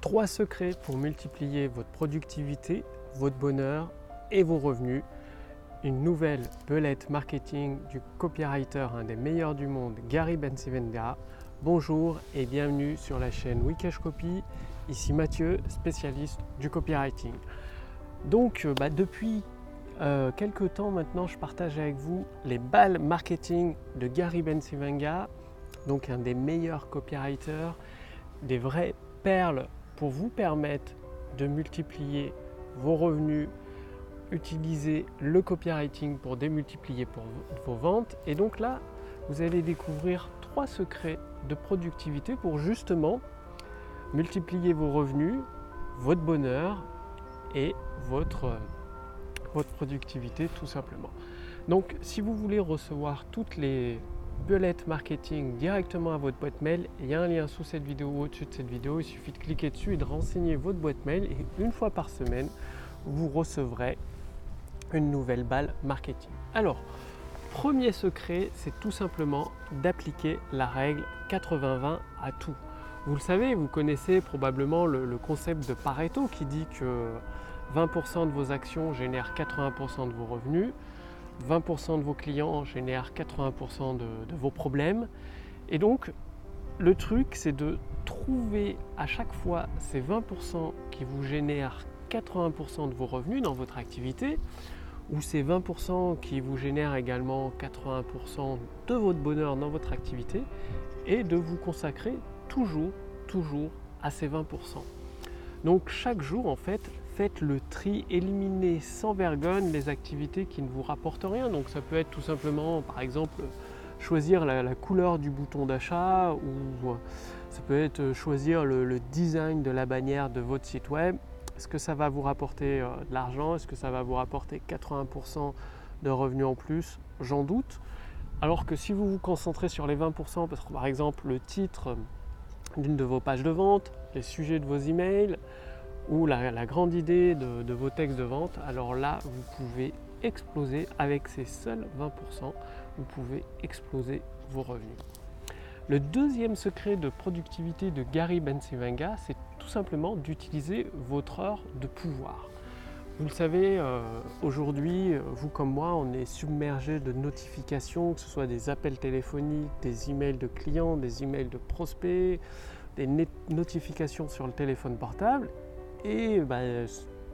Trois secrets pour multiplier votre productivité, votre bonheur et vos revenus. Une nouvelle belette marketing du copywriter, un des meilleurs du monde, Gary Bensivenga. Bonjour et bienvenue sur la chaîne Wikesh Copy. Ici Mathieu, spécialiste du copywriting. Donc, euh, bah, depuis euh, quelques temps maintenant, je partage avec vous les balles marketing de Gary Bensivenga, donc un des meilleurs copywriters, des vraies perles pour vous permettre de multiplier vos revenus, utiliser le copywriting pour démultiplier vos ventes. Et donc là, vous allez découvrir trois secrets de productivité pour justement multiplier vos revenus, votre bonheur et votre, votre productivité tout simplement. Donc si vous voulez recevoir toutes les Belette Marketing directement à votre boîte mail. Il y a un lien sous cette vidéo ou au-dessus de cette vidéo. Il suffit de cliquer dessus et de renseigner votre boîte mail. Et une fois par semaine, vous recevrez une nouvelle balle marketing. Alors, premier secret, c'est tout simplement d'appliquer la règle 80-20 à tout. Vous le savez, vous connaissez probablement le, le concept de Pareto qui dit que 20% de vos actions génèrent 80% de vos revenus. 20% de vos clients génèrent 80% de, vos problèmes. Et donc, le truc, c'est de trouver à chaque fois ces 20% qui vous génèrent 80% de vos revenus dans votre activité, ou ces 20% qui vous génèrent également 80% de votre bonheur dans votre activité, et de vous consacrer toujours, toujours à ces 20%. Donc chaque jour, en fait, faites le tri, éliminez sans vergogne les activités qui ne vous rapportent rien. Donc ça peut être tout simplement, par exemple, choisir la, couleur du bouton d'achat ou ça peut être choisir le, design de la bannière de votre site web. Est-ce que ça va vous rapporter euh, de l'argent? Est-ce que ça va vous rapporter 80% de revenus en plus? J'en doute. Alors que si vous vous concentrez sur les 20%, parce que par exemple le titre d'une de vos pages de vente, les sujets de vos emails, ou la, grande idée de, vos textes de vente, alors là, vous pouvez exploser avec ces seuls 20%, vous pouvez exploser vos revenus. Le deuxième secret de productivité de Gary Bensivenga, c'est tout simplement d'utiliser votre heure de pouvoir. Vous le savez, euh, aujourd'hui, vous comme moi, on est submergé de notifications, que ce soit des appels téléphoniques, des emails de clients, des emails de prospects, des notifications sur le téléphone portable. Et bah,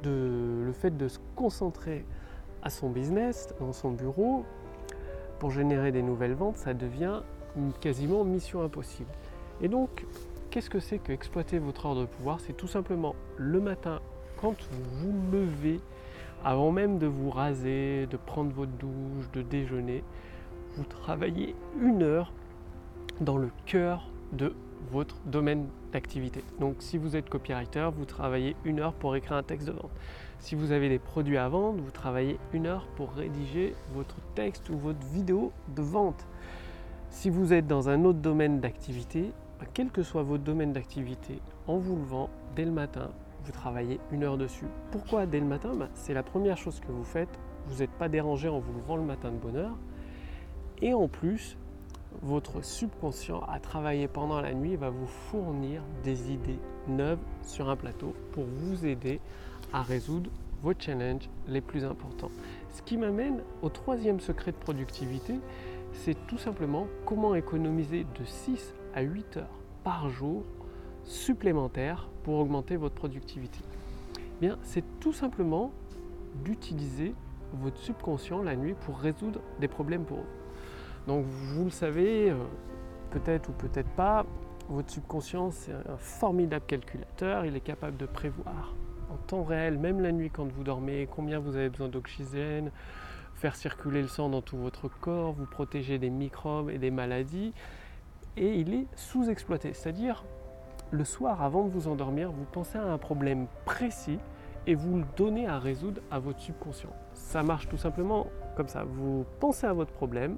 le fait de se concentrer à son business, dans son bureau, pour générer des nouvelles ventes, ça devient quasiment mission impossible. Et donc, qu'est-ce que c'est que exploiter votre heure de pouvoir? C'est tout simplement le matin, quand vous vous levez, avant même de vous raser, de prendre votre douche, de déjeuner, vous travaillez une heure dans le cœur de votre domaine d'activité. Donc si vous êtes copywriter, vous travaillez une heure pour écrire un texte de vente. Si vous avez des produits à vendre, vous travaillez une heure pour rédiger votre texte ou votre vidéo de vente. Si vous êtes dans un autre domaine d'activité, bah, quel que soit votre domaine d'activité, en vous levant dès le matin, vous travaillez une heure dessus. Pourquoi dès le matin? Bah, C'est la première chose que vous faites. Vous n'êtes pas dérangé en vous levant le matin de bonne heure. Et en plus, votre subconscient à travailler pendant la nuit va vous fournir des idées neuves sur un plateau pour vous aider à résoudre vos challenges les plus importants. Ce qui m'amène au troisième secret de productivité, c'est tout simplement comment économiser de 6 à 8 heures par jour supplémentaires pour augmenter votre productivité. Bien, c'est tout simplement d'utiliser votre subconscient la nuit pour résoudre des problèmes pour vous. Donc vous le savez, euh, peut-être ou peut-être pas, votre subconscient c'est un formidable calculateur, il est capable de prévoir en temps réel, même la nuit quand vous dormez, combien vous avez besoin d'oxygène, faire circuler le sang dans tout votre corps, vous protéger des microbes et des maladies. Et il est sous-exploité, c'est-à-dire le soir avant de vous endormir, vous pensez à un problème précis et vous le donnez à résoudre à votre subconscient. Ça marche tout simplement comme ça. Vous pensez à votre problème,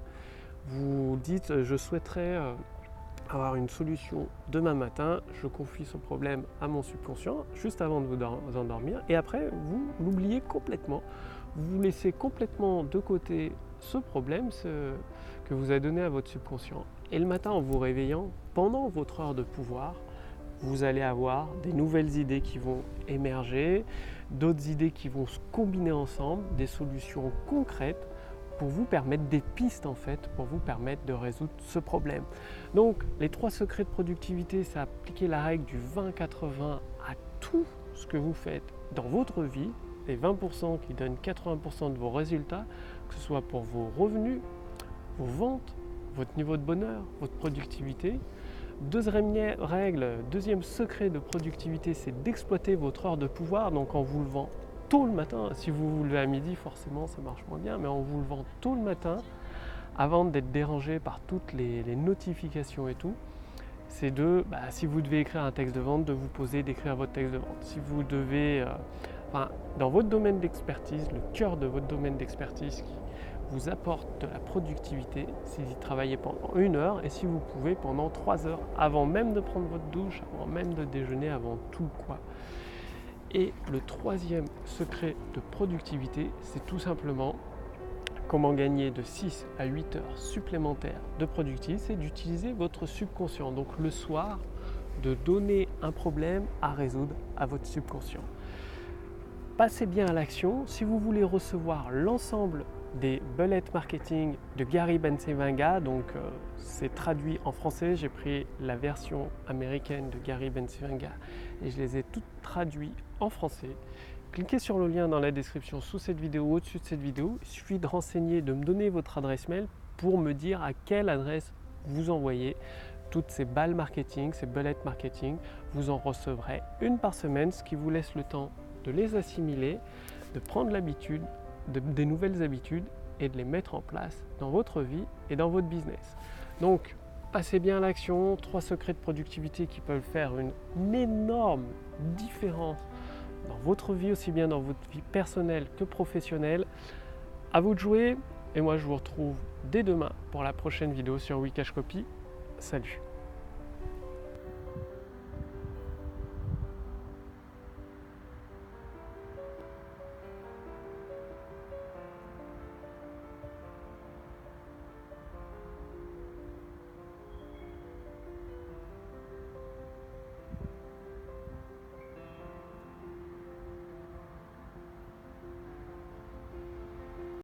vous dites je souhaiterais euh, avoir une solution demain matin, je confie ce problème à mon subconscient juste avant de vous endormir et après vous l'oubliez complètement. Vous laissez complètement de côté ce problème que vous avez donné à votre subconscient. Et le matin en vous réveillant, pendant votre heure de pouvoir, vous allez avoir des nouvelles idées qui vont émerger, d'autres idées qui vont se combiner ensemble, des solutions concrètes pour vous permettre des pistes en fait, pour vous permettre de résoudre ce problème. Donc les trois secrets de productivité, c'est appliquer la règle du 20-80 à tout ce que vous faites dans votre vie, les 20% qui donnent 80% de vos résultats, que ce soit pour vos revenus, vos ventes, votre niveau de bonheur, votre productivité. Deuxième règle, deuxième secret de productivité, c'est d'exploiter votre heure de pouvoir. Donc en vous levant tôt le matin, si vous vous levez à midi, forcément ça marche moins bien, mais en vous levant tôt le matin, avant d'être dérangé par toutes les, notifications et tout, c'est de, bah, si vous devez écrire un texte de vente, de vous poser, d'écrire votre texte de vente. Si vous devez, euh, dans votre domaine d'expertise, le cœur de votre domaine d'expertise qui vous apporte de la productivité, c'est d'y travailler pendant une heure et si vous pouvez pendant trois heures, avant même de prendre votre douche, avant même de déjeuner, avant tout quoi. Et le troisième secret de productivité, c'est tout simplement comment gagner de 6 à 8 heures supplémentaires de productivité, c'est d'utiliser votre subconscient. Donc le soir, de donner un problème à résoudre à votre subconscient. Passez bien à l'action. Si vous voulez recevoir l'ensemble des bullet marketing de Gary Bensevenga. Donc, euh, c'est traduit en français. J'ai pris la version américaine de Gary Bensevenga et je les ai toutes traduits en français. Cliquez sur le lien dans la description sous cette vidéo, au-dessus de cette vidéo. Il suffit de renseigner, de me donner votre adresse mail pour me dire à quelle adresse vous envoyez toutes ces balles marketing, ces bullet marketing. Vous en recevrez une par semaine, ce qui vous laisse le temps de les assimiler, de prendre l'habitude des nouvelles habitudes et de les mettre en place dans votre vie et dans votre business. Donc, passez bien à l'action, trois secrets de productivité qui peuvent faire une, énorme différence dans votre vie, aussi bien dans votre vie personnelle que professionnelle. À vous de jouer et moi je vous retrouve dès demain pour la prochaine vidéo sur Wikash Copy. Salut